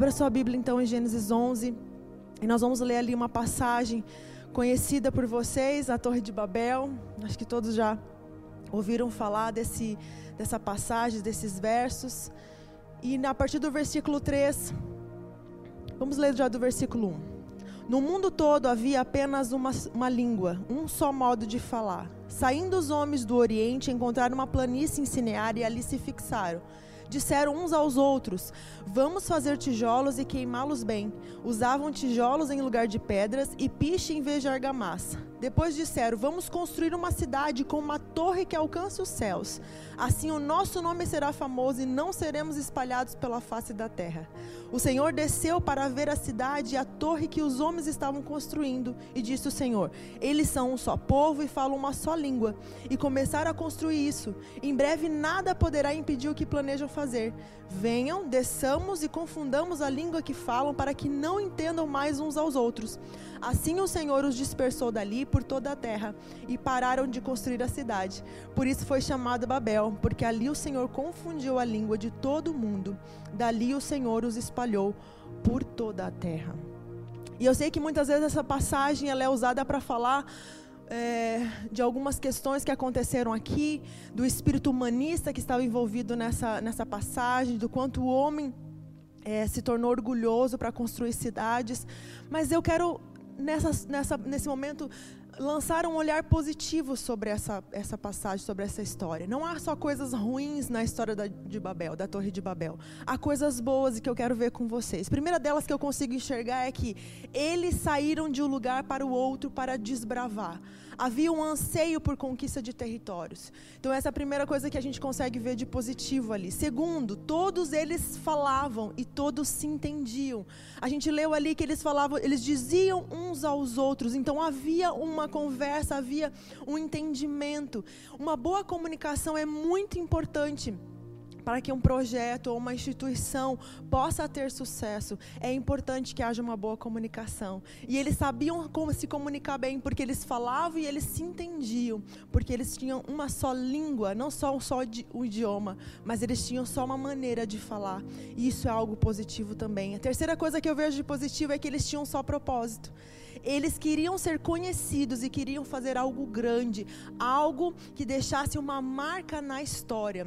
Abra sua Bíblia então em Gênesis 11 e nós vamos ler ali uma passagem conhecida por vocês, a Torre de Babel. Acho que todos já ouviram falar desse, dessa passagem, desses versos. E a partir do versículo 3, vamos ler já do versículo 1. No mundo todo havia apenas uma, uma língua, um só modo de falar. Saindo os homens do Oriente, encontraram uma planície em Sinear e ali se fixaram disseram uns aos outros: Vamos fazer tijolos e queimá-los bem. Usavam tijolos em lugar de pedras e piche em vez de argamassa. Depois disseram: Vamos construir uma cidade com uma torre que alcance os céus. Assim o nosso nome será famoso e não seremos espalhados pela face da terra. O Senhor desceu para ver a cidade e a torre que os homens estavam construindo. E disse o Senhor: Eles são um só povo e falam uma só língua. E começaram a construir isso. Em breve nada poderá impedir o que planejam fazer. Venham, desçamos e confundamos a língua que falam, para que não entendam mais uns aos outros. Assim o Senhor os dispersou dali por toda a terra e pararam de construir a cidade. Por isso foi chamado Babel, porque ali o Senhor confundiu a língua de todo o mundo. Dali o Senhor os espalhou por toda a terra. E eu sei que muitas vezes essa passagem ela é usada para falar é, de algumas questões que aconteceram aqui, do espírito humanista que estava envolvido nessa, nessa passagem, do quanto o homem é, se tornou orgulhoso para construir cidades. Mas eu quero, nessa, nessa, nesse momento, lançar um olhar positivo sobre essa, essa passagem, sobre essa história. Não há só coisas ruins na história da, de Babel, da Torre de Babel. Há coisas boas e que eu quero ver com vocês. A primeira delas que eu consigo enxergar é que eles saíram de um lugar para o outro para desbravar havia um anseio por conquista de territórios. Então, essa é a primeira coisa que a gente consegue ver de positivo ali. Segundo, todos eles falavam e todos se entendiam. A gente leu ali que eles falavam, eles diziam uns aos outros. Então, havia uma conversa, havia um entendimento. Uma boa comunicação é muito importante para que um projeto ou uma instituição possa ter sucesso, é importante que haja uma boa comunicação. E eles sabiam como se comunicar bem, porque eles falavam e eles se entendiam, porque eles tinham uma só língua, não só um só idioma, mas eles tinham só uma maneira de falar. E isso é algo positivo também. A terceira coisa que eu vejo de positivo é que eles tinham só propósito. Eles queriam ser conhecidos e queriam fazer algo grande, algo que deixasse uma marca na história.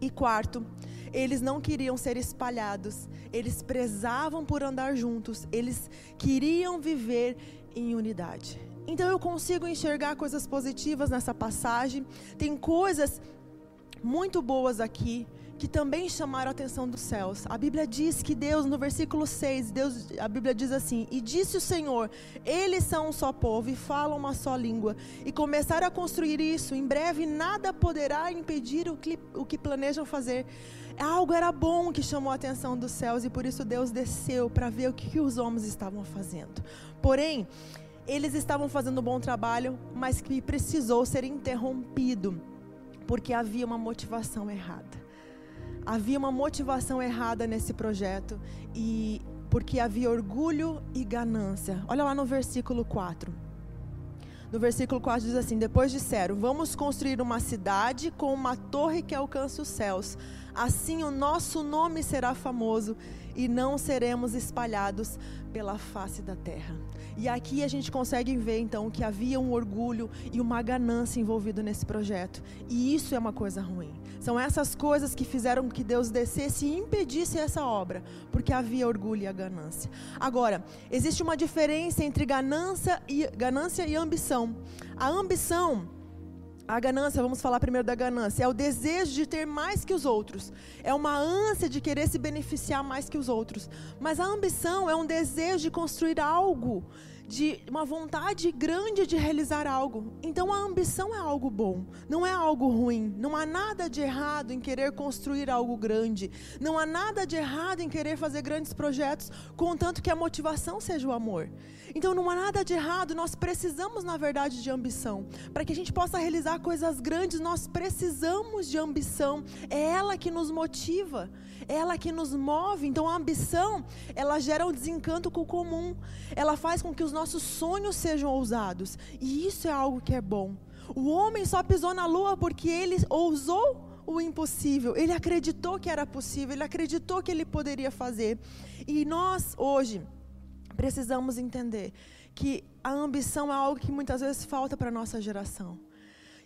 E quarto, eles não queriam ser espalhados, eles prezavam por andar juntos, eles queriam viver em unidade. Então eu consigo enxergar coisas positivas nessa passagem, tem coisas muito boas aqui, que também chamaram a atenção dos céus. A Bíblia diz que Deus, no versículo 6, Deus, a Bíblia diz assim: E disse o Senhor: Eles são um só povo e falam uma só língua. E começaram a construir isso. Em breve nada poderá impedir o que, o que planejam fazer. Algo era bom que chamou a atenção dos céus e por isso Deus desceu para ver o que, que os homens estavam fazendo. Porém, eles estavam fazendo um bom trabalho, mas que precisou ser interrompido porque havia uma motivação errada havia uma motivação errada nesse projeto e porque havia orgulho e ganância. Olha lá no versículo 4. No versículo 4 diz assim: Depois disseram: Vamos construir uma cidade com uma torre que alcance os céus. Assim o nosso nome será famoso e não seremos espalhados pela face da terra. E aqui a gente consegue ver então que havia um orgulho e uma ganância envolvido nesse projeto. E isso é uma coisa ruim. São essas coisas que fizeram que Deus descesse e impedisse essa obra, porque havia orgulho e a ganância. Agora, existe uma diferença entre ganância e ganância e ambição. A ambição a ganância, vamos falar primeiro da ganância, é o desejo de ter mais que os outros. É uma ânsia de querer se beneficiar mais que os outros. Mas a ambição é um desejo de construir algo de uma vontade grande de realizar algo. Então a ambição é algo bom, não é algo ruim. Não há nada de errado em querer construir algo grande. Não há nada de errado em querer fazer grandes projetos, contanto que a motivação seja o amor. Então não há nada de errado, nós precisamos, na verdade, de ambição. Para que a gente possa realizar coisas grandes, nós precisamos de ambição. É ela que nos motiva, é ela que nos move. Então a ambição, ela gera um desencanto com o comum. Ela faz com que os nossos sonhos sejam ousados. E isso é algo que é bom. O homem só pisou na lua porque ele ousou o impossível. Ele acreditou que era possível, ele acreditou que ele poderia fazer. E nós hoje precisamos entender que a ambição é algo que muitas vezes falta para a nossa geração.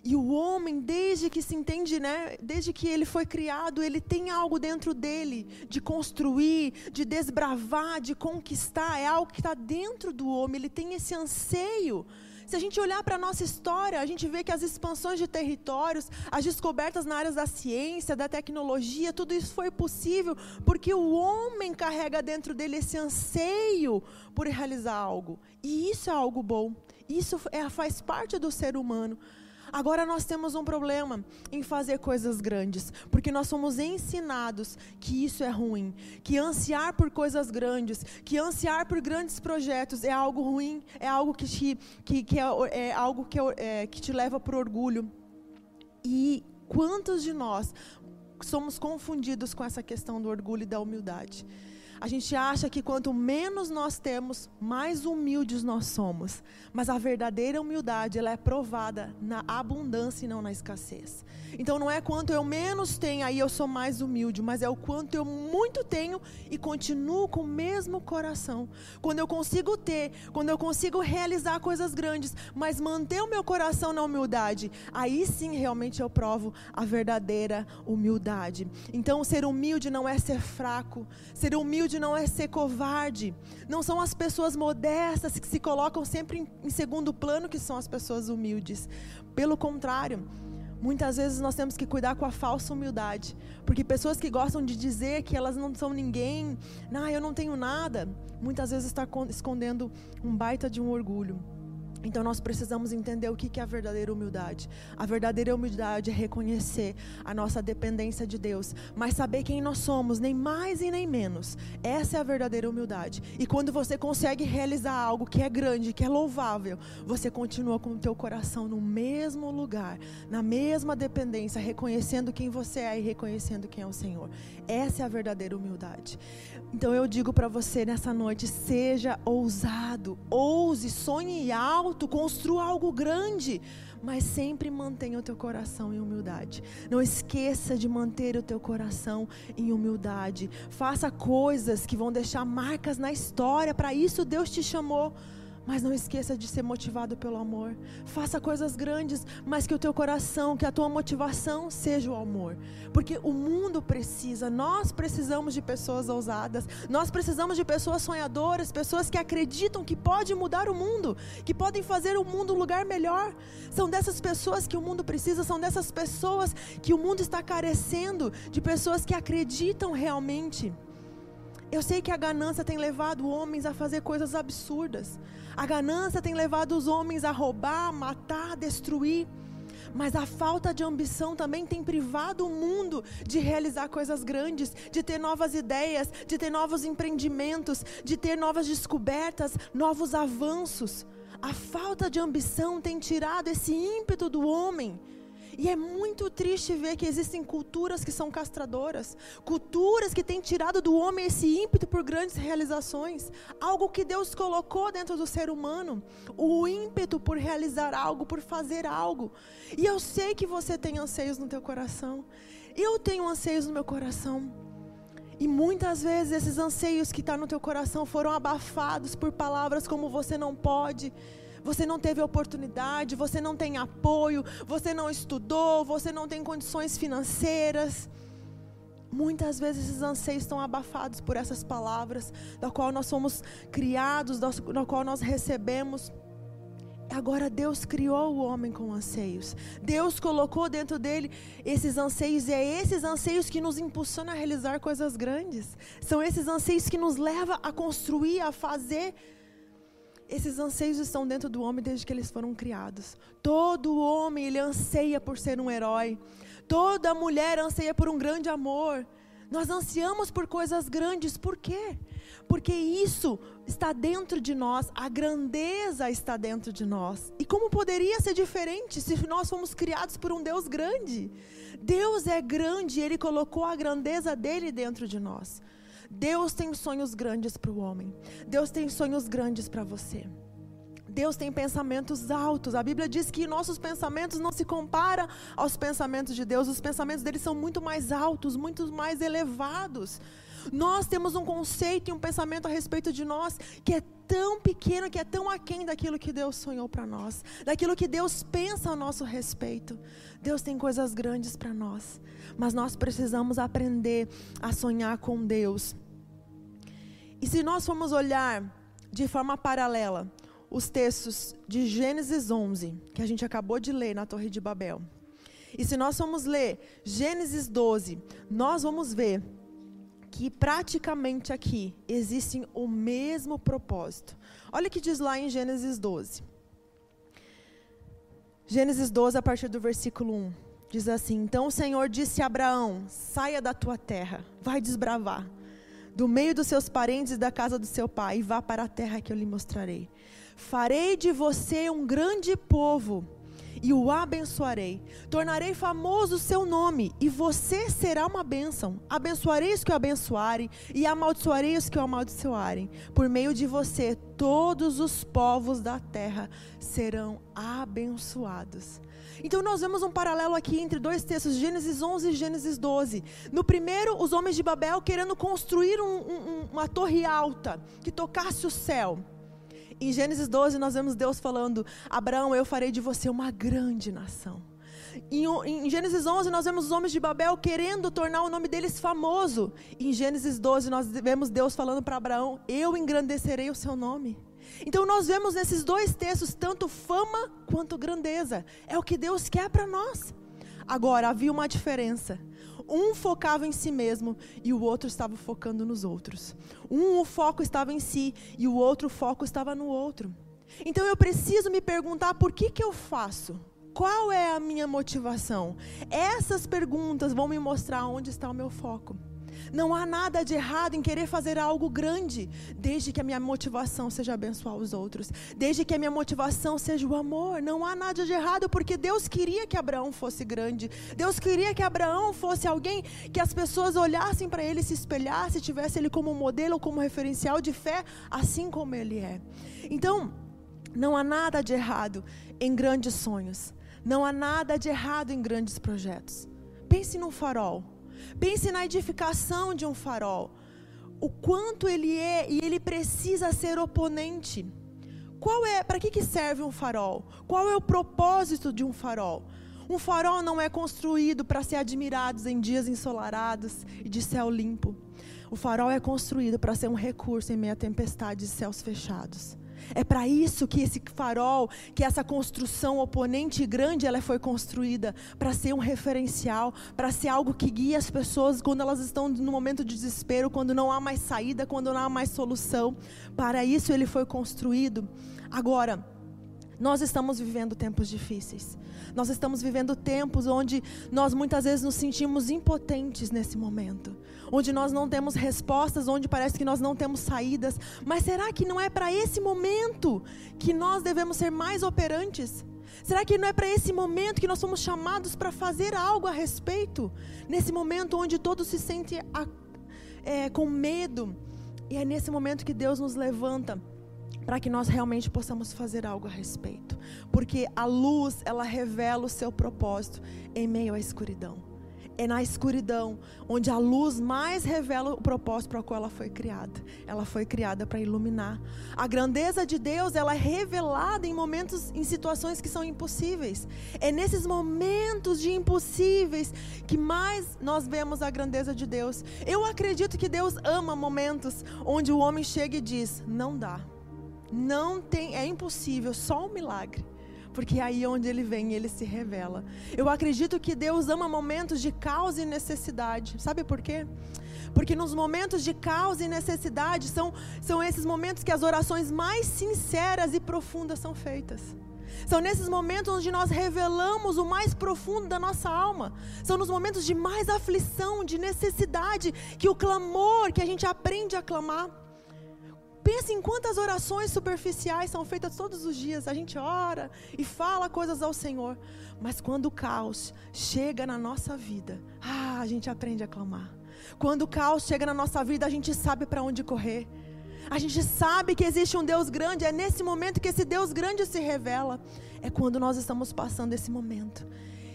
E o homem, desde que se entende, né, desde que ele foi criado, ele tem algo dentro dele de construir, de desbravar, de conquistar. É algo que está dentro do homem. Ele tem esse anseio. Se a gente olhar para a nossa história, a gente vê que as expansões de territórios, as descobertas na área da ciência, da tecnologia, tudo isso foi possível porque o homem carrega dentro dele esse anseio por realizar algo. E isso é algo bom. Isso é, faz parte do ser humano. Agora nós temos um problema em fazer coisas grandes, porque nós somos ensinados que isso é ruim, que ansiar por coisas grandes, que ansiar por grandes projetos é algo ruim, é algo que te, que, que é, é, algo que, é, que te leva para o orgulho. E quantos de nós somos confundidos com essa questão do orgulho e da humildade? A gente acha que quanto menos nós temos, mais humildes nós somos. Mas a verdadeira humildade, ela é provada na abundância e não na escassez. Então não é quanto eu menos tenho, aí eu sou mais humilde, mas é o quanto eu muito tenho e continuo com o mesmo coração. Quando eu consigo ter, quando eu consigo realizar coisas grandes, mas manter o meu coração na humildade, aí sim realmente eu provo a verdadeira humildade. Então ser humilde não é ser fraco, ser humilde não é ser covarde. Não são as pessoas modestas que se colocam sempre em, segundo plano que são as pessoas humildes. Pelo contrário, Muitas vezes nós temos que cuidar com a falsa humildade, porque pessoas que gostam de dizer que elas não são ninguém, ah, eu não tenho nada, muitas vezes está escondendo um baita de um orgulho. Então nós precisamos entender o que é a verdadeira humildade. A verdadeira humildade é reconhecer a nossa dependência de Deus, mas saber quem nós somos, nem mais e nem menos. Essa é a verdadeira humildade. E quando você consegue realizar algo que é grande, que é louvável, você continua com o teu coração no mesmo lugar, na mesma dependência, reconhecendo quem você é e reconhecendo quem é o Senhor. Essa é a verdadeira humildade. Então eu digo para você nessa noite, seja ousado, ouse, sonhe alto construa algo grande, mas sempre mantenha o teu coração em humildade. Não esqueça de manter o teu coração em humildade. Faça coisas que vão deixar marcas na história. Para isso Deus te chamou. Mas não esqueça de ser motivado pelo amor. Faça coisas grandes, mas que o teu coração, que a tua motivação seja o amor. Porque o mundo precisa, nós precisamos de pessoas ousadas, nós precisamos de pessoas sonhadoras, pessoas que acreditam que pode mudar o mundo, que podem fazer o mundo um lugar melhor. São dessas pessoas que o mundo precisa, são dessas pessoas que o mundo está carecendo, de pessoas que acreditam realmente. Eu sei que a ganância tem levado homens a fazer coisas absurdas. A ganância tem levado os homens a roubar, matar, destruir. Mas a falta de ambição também tem privado o mundo de realizar coisas grandes, de ter novas ideias, de ter novos empreendimentos, de ter novas descobertas, novos avanços. A falta de ambição tem tirado esse ímpeto do homem e é muito triste ver que existem culturas que são castradoras, culturas que têm tirado do homem esse ímpeto por grandes realizações, algo que Deus colocou dentro do ser humano, o ímpeto por realizar algo, por fazer algo. E eu sei que você tem anseios no teu coração. Eu tenho anseios no meu coração. E muitas vezes esses anseios que estão tá no teu coração foram abafados por palavras como você não pode você não teve oportunidade, você não tem apoio, você não estudou, você não tem condições financeiras. Muitas vezes esses anseios estão abafados por essas palavras, da qual nós fomos criados, da qual nós recebemos. Agora Deus criou o homem com anseios. Deus colocou dentro dele esses anseios e é esses anseios que nos impulsionam a realizar coisas grandes. São esses anseios que nos levam a construir, a fazer esses anseios estão dentro do homem desde que eles foram criados. Todo homem ele anseia por ser um herói. Toda mulher anseia por um grande amor. Nós ansiamos por coisas grandes, por quê? Porque isso está dentro de nós, a grandeza está dentro de nós. E como poderia ser diferente se nós fomos criados por um Deus grande? Deus é grande Ele colocou a grandeza dele dentro de nós. Deus tem sonhos grandes para o homem. Deus tem sonhos grandes para você. Deus tem pensamentos altos. A Bíblia diz que nossos pensamentos não se comparam aos pensamentos de Deus. Os pensamentos dele são muito mais altos, muito mais elevados. Nós temos um conceito e um pensamento a respeito de nós que é tão pequeno, que é tão aquém daquilo que Deus sonhou para nós, daquilo que Deus pensa a nosso respeito. Deus tem coisas grandes para nós, mas nós precisamos aprender a sonhar com Deus. E se nós formos olhar de forma paralela os textos de Gênesis 11, que a gente acabou de ler na Torre de Babel, e se nós formos ler Gênesis 12, nós vamos ver que praticamente aqui existem o mesmo propósito. Olha o que diz lá em Gênesis 12. Gênesis 12, a partir do versículo 1. Diz assim: Então o Senhor disse a Abraão: Saia da tua terra, vai desbravar, do meio dos seus parentes e da casa do seu pai, e vá para a terra que eu lhe mostrarei. Farei de você um grande povo e o abençoarei. Tornarei famoso o seu nome, e você será uma bênção. Abençoarei os que o abençoarem, e amaldiçoarei os que o amaldiçoarem. Por meio de você, todos os povos da terra serão abençoados. Então nós vemos um paralelo aqui entre dois textos, Gênesis 11 e Gênesis 12. No primeiro, os homens de Babel querendo construir um, um, uma torre alta que tocasse o céu. Em Gênesis 12, nós vemos Deus falando: Abraão, eu farei de você uma grande nação. Em, em, Gênesis 11, nós vemos os homens de Babel querendo tornar o nome deles famoso. Em Gênesis 12, nós vemos Deus falando para Abraão: Eu engrandecerei o seu nome. Então, nós vemos nesses dois textos tanto fama quanto grandeza. É o que Deus quer para nós. Agora, havia uma diferença. Um focava em si mesmo e o outro estava focando nos outros. Um o foco estava em si e o outro o foco estava no outro. Então eu preciso me perguntar por que que eu faço? Qual é a minha motivação? Essas perguntas vão me mostrar onde está o meu foco. Não há nada de errado em querer fazer algo grande, desde que a minha motivação seja abençoar os outros, desde que a minha motivação seja o amor. Não há nada de errado, porque Deus queria que Abraão fosse grande. Deus queria que Abraão fosse alguém que as pessoas olhassem para ele, se espelhassem, tivesse ele como modelo, como referencial de fé, assim como ele é. Então, não há nada de errado em grandes sonhos. Não há nada de errado em grandes projetos. Pense num farol. Pense na edificação de um farol. O quanto ele é e ele precisa ser oponente. Qual é, para que, que serve um farol? Qual é o propósito de um farol? Um farol não é construído para ser admirado em dias ensolarados e de céu limpo. O farol é construído para ser um recurso em meio a tempestades de céus fechados. É para isso que esse farol, que essa construção oponente grande, ela foi construída para ser um referencial, para ser algo que guia as pessoas quando elas estão no momento de desespero, quando não há mais saída, quando não há mais solução. Para isso ele foi construído. Agora, nós estamos vivendo tempos difíceis. Nós estamos vivendo tempos onde nós muitas vezes nos sentimos impotentes nesse momento onde nós não temos respostas, onde parece que nós não temos saídas. Mas será que não é para esse momento que nós devemos ser mais operantes? Será que não é para esse momento que nós somos chamados para fazer algo a respeito? Nesse momento onde todos se sentem a, é, com medo. E é nesse momento que Deus nos levanta para que nós realmente possamos fazer algo a respeito. Porque a luz, ela revela o seu propósito em meio à escuridão é na escuridão onde a luz mais revela o propósito para o qual ela foi criada. Ela foi criada para iluminar. A grandeza de Deus, ela é revelada em momentos, em situações que são impossíveis. É nesses momentos de impossíveis que mais nós vemos a grandeza de Deus. Eu acredito que Deus ama momentos onde o homem chega e diz: "Não dá. Não tem, é impossível, só um milagre" porque é aí onde ele vem, ele se revela. Eu acredito que Deus ama momentos de caos e necessidade. Sabe por quê? Porque nos momentos de caos e necessidade são, são esses momentos que as orações mais sinceras e profundas são feitas. São nesses momentos onde nós revelamos o mais profundo da nossa alma. São nos momentos de mais aflição, de necessidade, que o clamor, que a gente aprende a clamar. Pense em quantas orações superficiais são feitas todos os dias. A gente ora e fala coisas ao Senhor. Mas quando o caos chega na nossa vida, ah, a gente aprende a clamar. Quando o caos chega na nossa vida, a gente sabe para onde correr. A gente sabe que existe um Deus grande, é nesse momento que esse Deus grande se revela. É quando nós estamos passando esse momento.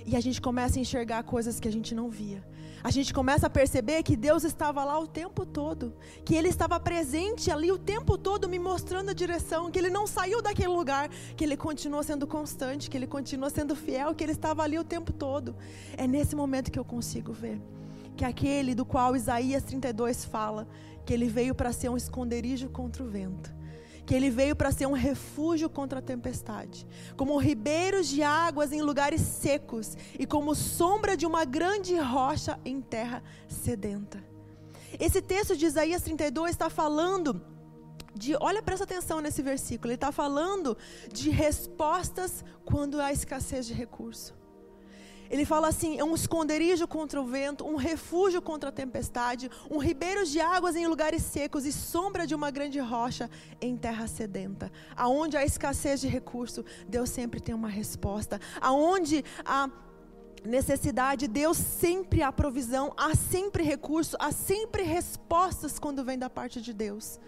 E a gente começa a enxergar coisas que a gente não via. A gente começa a perceber que Deus estava lá o tempo todo, que Ele estava presente ali o tempo todo, me mostrando a direção, que Ele não saiu daquele lugar, que Ele continua sendo constante, que Ele continua sendo fiel, que Ele estava ali o tempo todo. É nesse momento que eu consigo ver que aquele do qual Isaías 32 fala, que ele veio para ser um esconderijo contra o vento, que ele veio para ser um refúgio contra a tempestade, como ribeiros de águas em lugares secos e como sombra de uma grande rocha em terra sedenta. Esse texto de Isaías 32 está falando de, olha, presta atenção nesse versículo, ele está falando de respostas quando há escassez de recurso. Ele fala assim: é um esconderijo contra o vento, um refúgio contra a tempestade, um ribeiro de águas em lugares secos e sombra de uma grande rocha em terra sedenta. Aonde há escassez de recurso, Deus sempre tem uma resposta. Aonde há necessidade, Deus sempre há provisão, há sempre recurso, há sempre respostas quando vem da parte de Deus.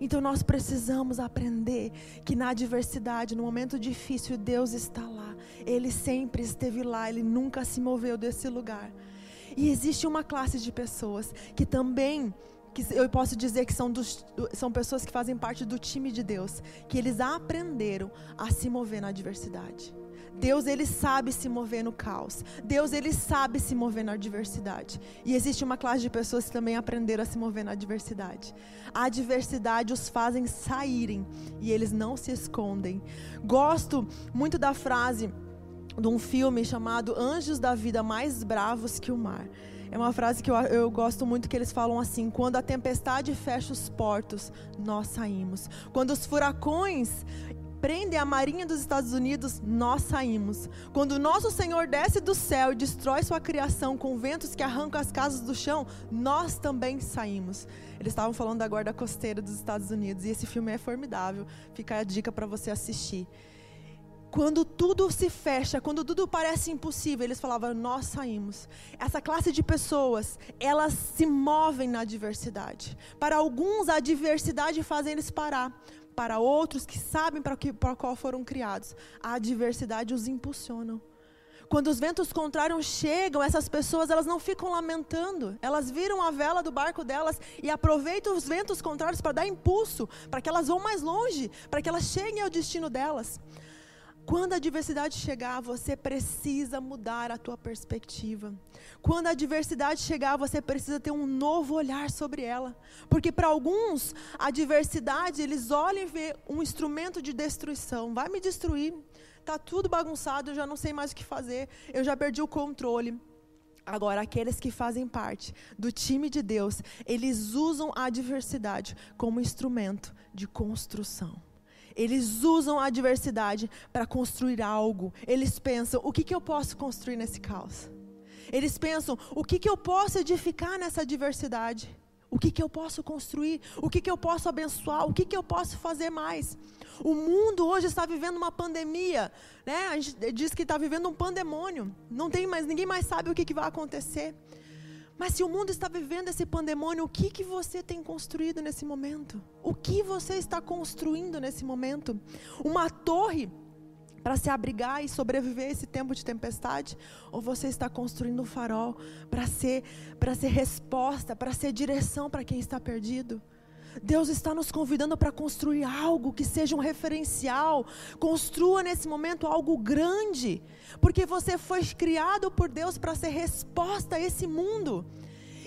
Então nós precisamos aprender que na adversidade, no momento difícil, Deus está lá. Ele sempre esteve lá, ele nunca se moveu desse lugar. E existe uma classe de pessoas que também que eu posso dizer que são, dos, são pessoas que fazem parte do time de Deus, que eles aprenderam a se mover na adversidade. Deus ele sabe se mover no caos. Deus ele sabe se mover na adversidade. E existe uma classe de pessoas que também aprenderam a se mover na adversidade. A adversidade os fazem saírem e eles não se escondem. Gosto muito da frase de um filme chamado Anjos da Vida Mais Bravos que o Mar. É uma frase que eu, eu, gosto muito que eles falam assim: quando a tempestade fecha os portos, nós saímos. Quando os furacões prendem a marinha dos Estados Unidos, nós saímos. Quando o nosso Senhor desce do céu e destrói sua criação com ventos que arrancam as casas do chão, nós também saímos. Eles estavam falando da guarda costeira dos Estados Unidos e esse filme é formidável. Fica a dica para você assistir. Quando tudo se fecha, quando tudo parece impossível, eles falavam: Nós saímos. Essa classe de pessoas, elas se movem na adversidade. Para alguns, a adversidade faz eles parar para outros que sabem para, que, para qual foram criados. A adversidade os impulsionam. Quando os ventos contrários chegam, essas pessoas elas não ficam lamentando. Elas viram a vela do barco delas e aproveitam os ventos contrários para dar impulso, para que elas vão mais longe, para que elas cheguem ao destino delas. Quando a adversidade chegar, você precisa mudar a tua perspectiva. Quando a adversidade chegar, você precisa ter um novo olhar sobre ela. Porque para alguns, a adversidade, eles olham e vê um instrumento de destruição. Vai me destruir. Tá tudo bagunçado, eu já não sei mais o que fazer. Eu já perdi o controle. Agora, aqueles que fazem parte do time de Deus, eles usam a adversidade como instrumento de construção. Eles usam a adversidade para construir algo. Eles pensam: o que, que eu posso construir nesse caos? Eles pensam: o que, que eu posso edificar nessa adversidade? O que, que eu posso construir? O que, que eu posso abençoar? O que, que eu posso fazer mais? O mundo hoje está vivendo uma pandemia, né? A gente diz que está vivendo um pandemônio. Não tem mais, ninguém mais sabe o que, que vai acontecer. Mas se o mundo está vivendo esse pandemônio, o que, que você tem construído nesse momento? O que você está construindo nesse momento? Uma torre para se abrigar e sobreviver a esse tempo de tempestade? Ou você está construindo um farol para ser, para ser resposta, para ser direção para quem está perdido? Deus está nos convidando para construir algo que seja um referencial. Construa nesse momento algo grande, porque você foi criado por Deus para ser resposta a esse mundo.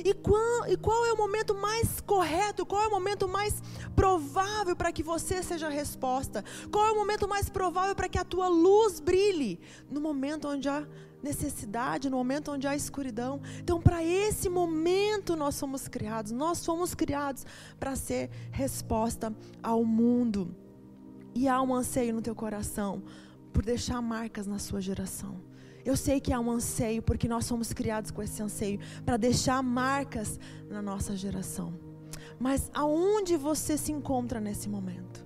E qual, e qual, é o momento mais correto? Qual é o momento mais provável para que você seja a resposta? Qual é o momento mais provável para que a tua luz brilhe? No momento onde há necessidade, no momento onde há escuridão. Então, para esse momento nós somos criados. Nós fomos criados para ser resposta ao mundo. E há um anseio no teu coração por deixar marcas na sua geração. Eu sei que há um anseio, porque nós somos criados com esse anseio, para deixar marcas na nossa geração. Mas aonde você se encontra nesse momento?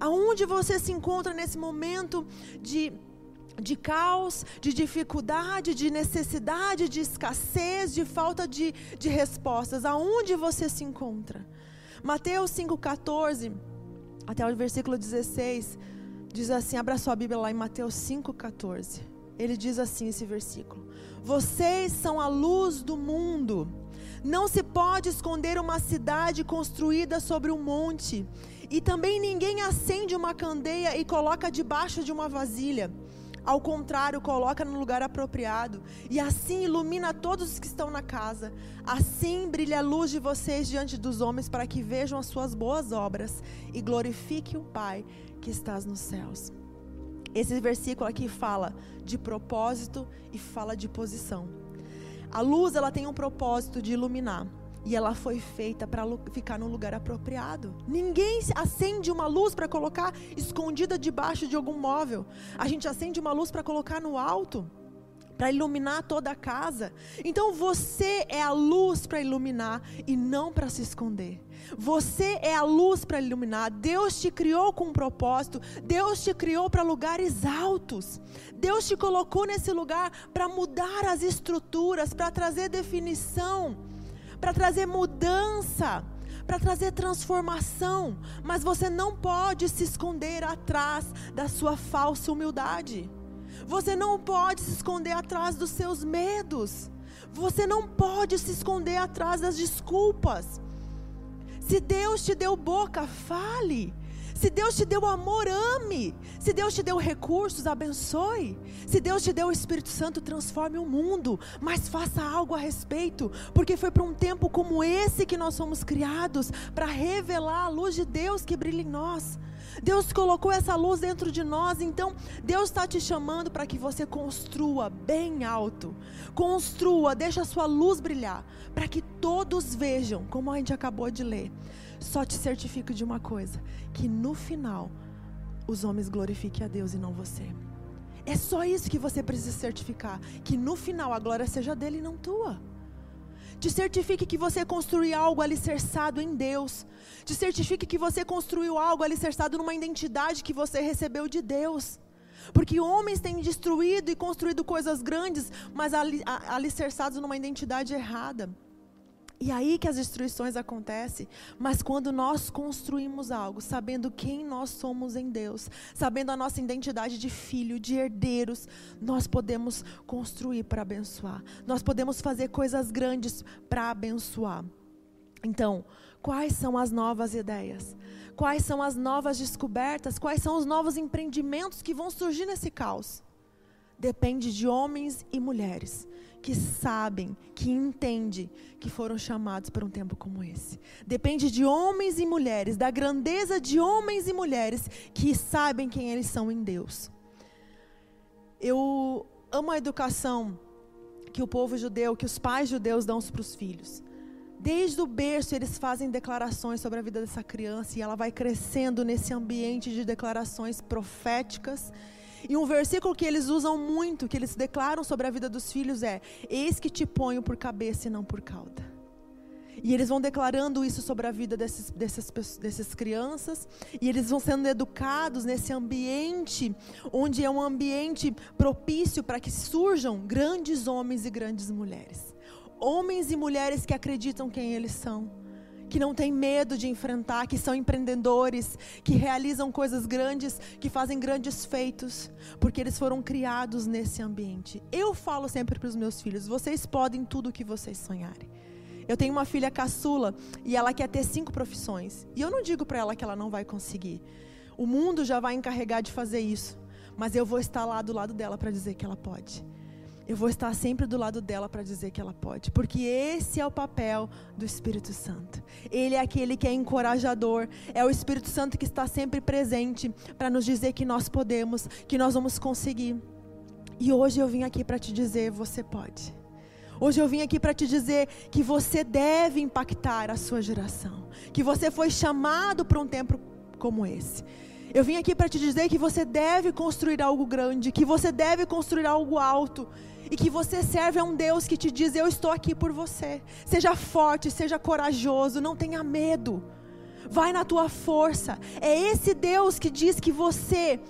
Aonde você se encontra nesse momento de de caos, de dificuldade, de necessidade, de escassez, de falta de, de respostas. Aonde você se encontra? Mateus 5,14, até o versículo 16, diz assim: abra sua Bíblia lá em Mateus 5,14. Ele diz assim esse versículo: Vocês são a luz do mundo. Não se pode esconder uma cidade construída sobre um monte. E também ninguém acende uma candeia e coloca debaixo de uma vasilha ao contrário, coloca no lugar apropriado e assim ilumina todos os que estão na casa. Assim brilha a luz de vocês diante dos homens para que vejam as suas boas obras e glorifiquem o Pai que estás nos céus. Esse versículo aqui fala de propósito e fala de posição. A luz ela tem um propósito de iluminar. E ela foi feita para ficar no lugar apropriado. Ninguém acende uma luz para colocar escondida debaixo de algum móvel. A gente acende uma luz para colocar no alto, para iluminar toda a casa. Então você é a luz para iluminar e não para se esconder. Você é a luz para iluminar. Deus te criou com um propósito. Deus te criou para lugares altos. Deus te colocou nesse lugar para mudar as estruturas, para trazer definição para trazer mudança, para trazer transformação, mas você não pode se esconder atrás da sua falsa humildade. Você não pode se esconder atrás dos seus medos. Você não pode se esconder atrás das desculpas. Se Deus te deu boca, fale. Se Deus te deu amor, ame. Se Deus te deu recursos, abençoe. Se Deus te deu o Espírito Santo, transforme o mundo. Mas faça algo a respeito, porque foi para um tempo como esse que nós fomos criados para revelar a luz de Deus que brilha em nós. Deus colocou essa luz dentro de nós, então Deus está te chamando para que você construa bem alto. Construa, deixa a sua luz brilhar, para que todos vejam, como a gente acabou de ler só te certifico de uma coisa: que no final os homens glorifiquem a Deus e não você. É só isso que você precisa certificar: que no final a glória seja dele e não tua. Te certifique que você construiu algo alicerçado em Deus. Te certifique que você construiu algo alicerçado numa identidade que você recebeu de Deus. Porque homens têm destruído e construído coisas grandes, mas alicerçados numa identidade errada. E aí que as destruições acontecem. Mas quando nós construímos algo, sabendo quem nós somos em Deus, sabendo a nossa identidade de filho, de herdeiros, nós podemos construir para abençoar. Nós podemos fazer coisas grandes para abençoar. Então, quais são as novas ideias? Quais são as novas descobertas? Quais são os novos empreendimentos que vão surgir nesse caos? Depende de homens e mulheres que sabem, que entendem que foram chamados para um tempo como esse. Depende de homens e mulheres, da grandeza de homens e mulheres que sabem quem eles são em Deus. Eu amo a educação que o povo judeu, que os pais judeus dão para os filhos. Desde o berço eles fazem declarações sobre a vida dessa criança e ela vai crescendo nesse ambiente de declarações proféticas e um versículo que eles usam muito, que eles declaram sobre a vida dos filhos é: Eis que te ponho por cabeça e não por cauda. E eles vão declarando isso sobre a vida desses, dessas, dessas crianças, e eles vão sendo educados nesse ambiente, onde é um ambiente propício para que surjam grandes homens e grandes mulheres. Homens e mulheres que acreditam quem eles são que não têm medo de enfrentar, que são empreendedores, que realizam coisas grandes, que fazem grandes feitos, porque eles foram criados nesse ambiente. Eu falo sempre para os meus filhos: vocês podem tudo o que vocês sonharem. Eu tenho uma filha caçula e ela quer ter cinco profissões. E eu não digo para ela que ela não vai conseguir. O mundo já vai encarregar de fazer isso. Mas eu vou estar lá do lado dela para dizer que ela pode eu vou estar sempre do lado dela para dizer que ela pode, porque esse é o papel do Espírito Santo. Ele é aquele que é encorajador, é o Espírito Santo que está sempre presente para nos dizer que nós podemos, que nós vamos conseguir. E hoje eu vim aqui para te dizer: você pode. Hoje eu vim aqui para te dizer que você deve impactar a sua geração, que você foi chamado para um tempo como esse. Eu vim aqui para te dizer que você deve construir algo grande, que você deve construir algo alto, e que você serve a um Deus que te diz: Eu estou aqui por você. Seja forte, seja corajoso, não tenha medo. Vai na tua força. É esse Deus que diz que você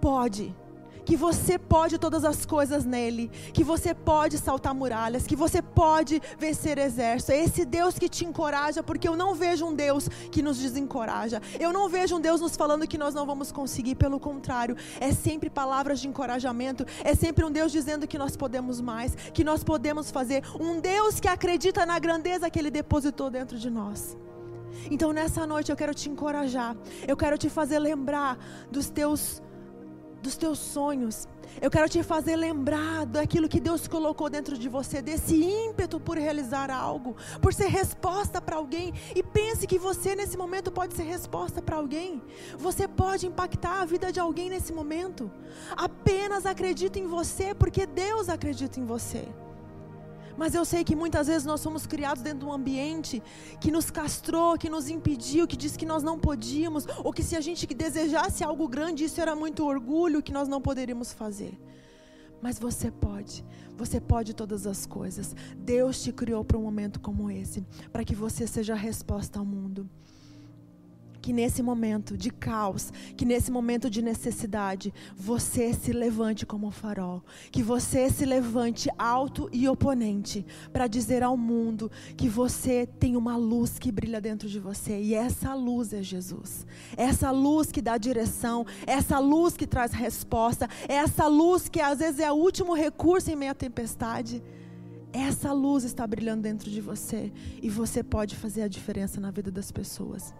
pode, que você pode todas as coisas nele, que você pode saltar muralhas, que você pode vencer exércitos. É esse Deus que te encoraja, porque eu não vejo um Deus que nos desencoraja. Eu não vejo um Deus nos falando que nós não vamos conseguir, pelo contrário, é sempre palavras de encorajamento, é sempre um Deus dizendo que nós podemos mais, que nós podemos fazer, um Deus que acredita na grandeza que ele depositou dentro de nós. Então nessa noite eu quero te encorajar, eu quero te fazer lembrar dos teus dos teus sonhos. Eu quero te fazer lembrar daquilo que Deus colocou dentro de você, desse ímpeto por realizar algo, por ser resposta para alguém. E pense que você nesse momento pode ser resposta para alguém. Você pode impactar a vida de alguém nesse momento. Apenas acredite em você, porque Deus acredita em você. Mas eu sei que muitas vezes nós somos criados dentro de um ambiente que nos castrou, que nos impediu, que disse que nós não podíamos, ou que se a gente desejasse algo grande, isso era muito orgulho que nós não poderíamos fazer. Mas você pode, você pode todas as coisas. Deus te criou para um momento como esse, para que você seja a resposta ao mundo que nesse momento de caos, que nesse momento de necessidade, você se levante como farol, que você se levante alto e oponente para dizer ao mundo que você tem uma luz que brilha dentro de você e essa luz é Jesus. Essa luz que dá direção, essa luz que traz resposta, essa luz que às vezes é o último recurso em meio à tempestade. Essa luz está brilhando dentro de você e você pode fazer a diferença na vida das pessoas.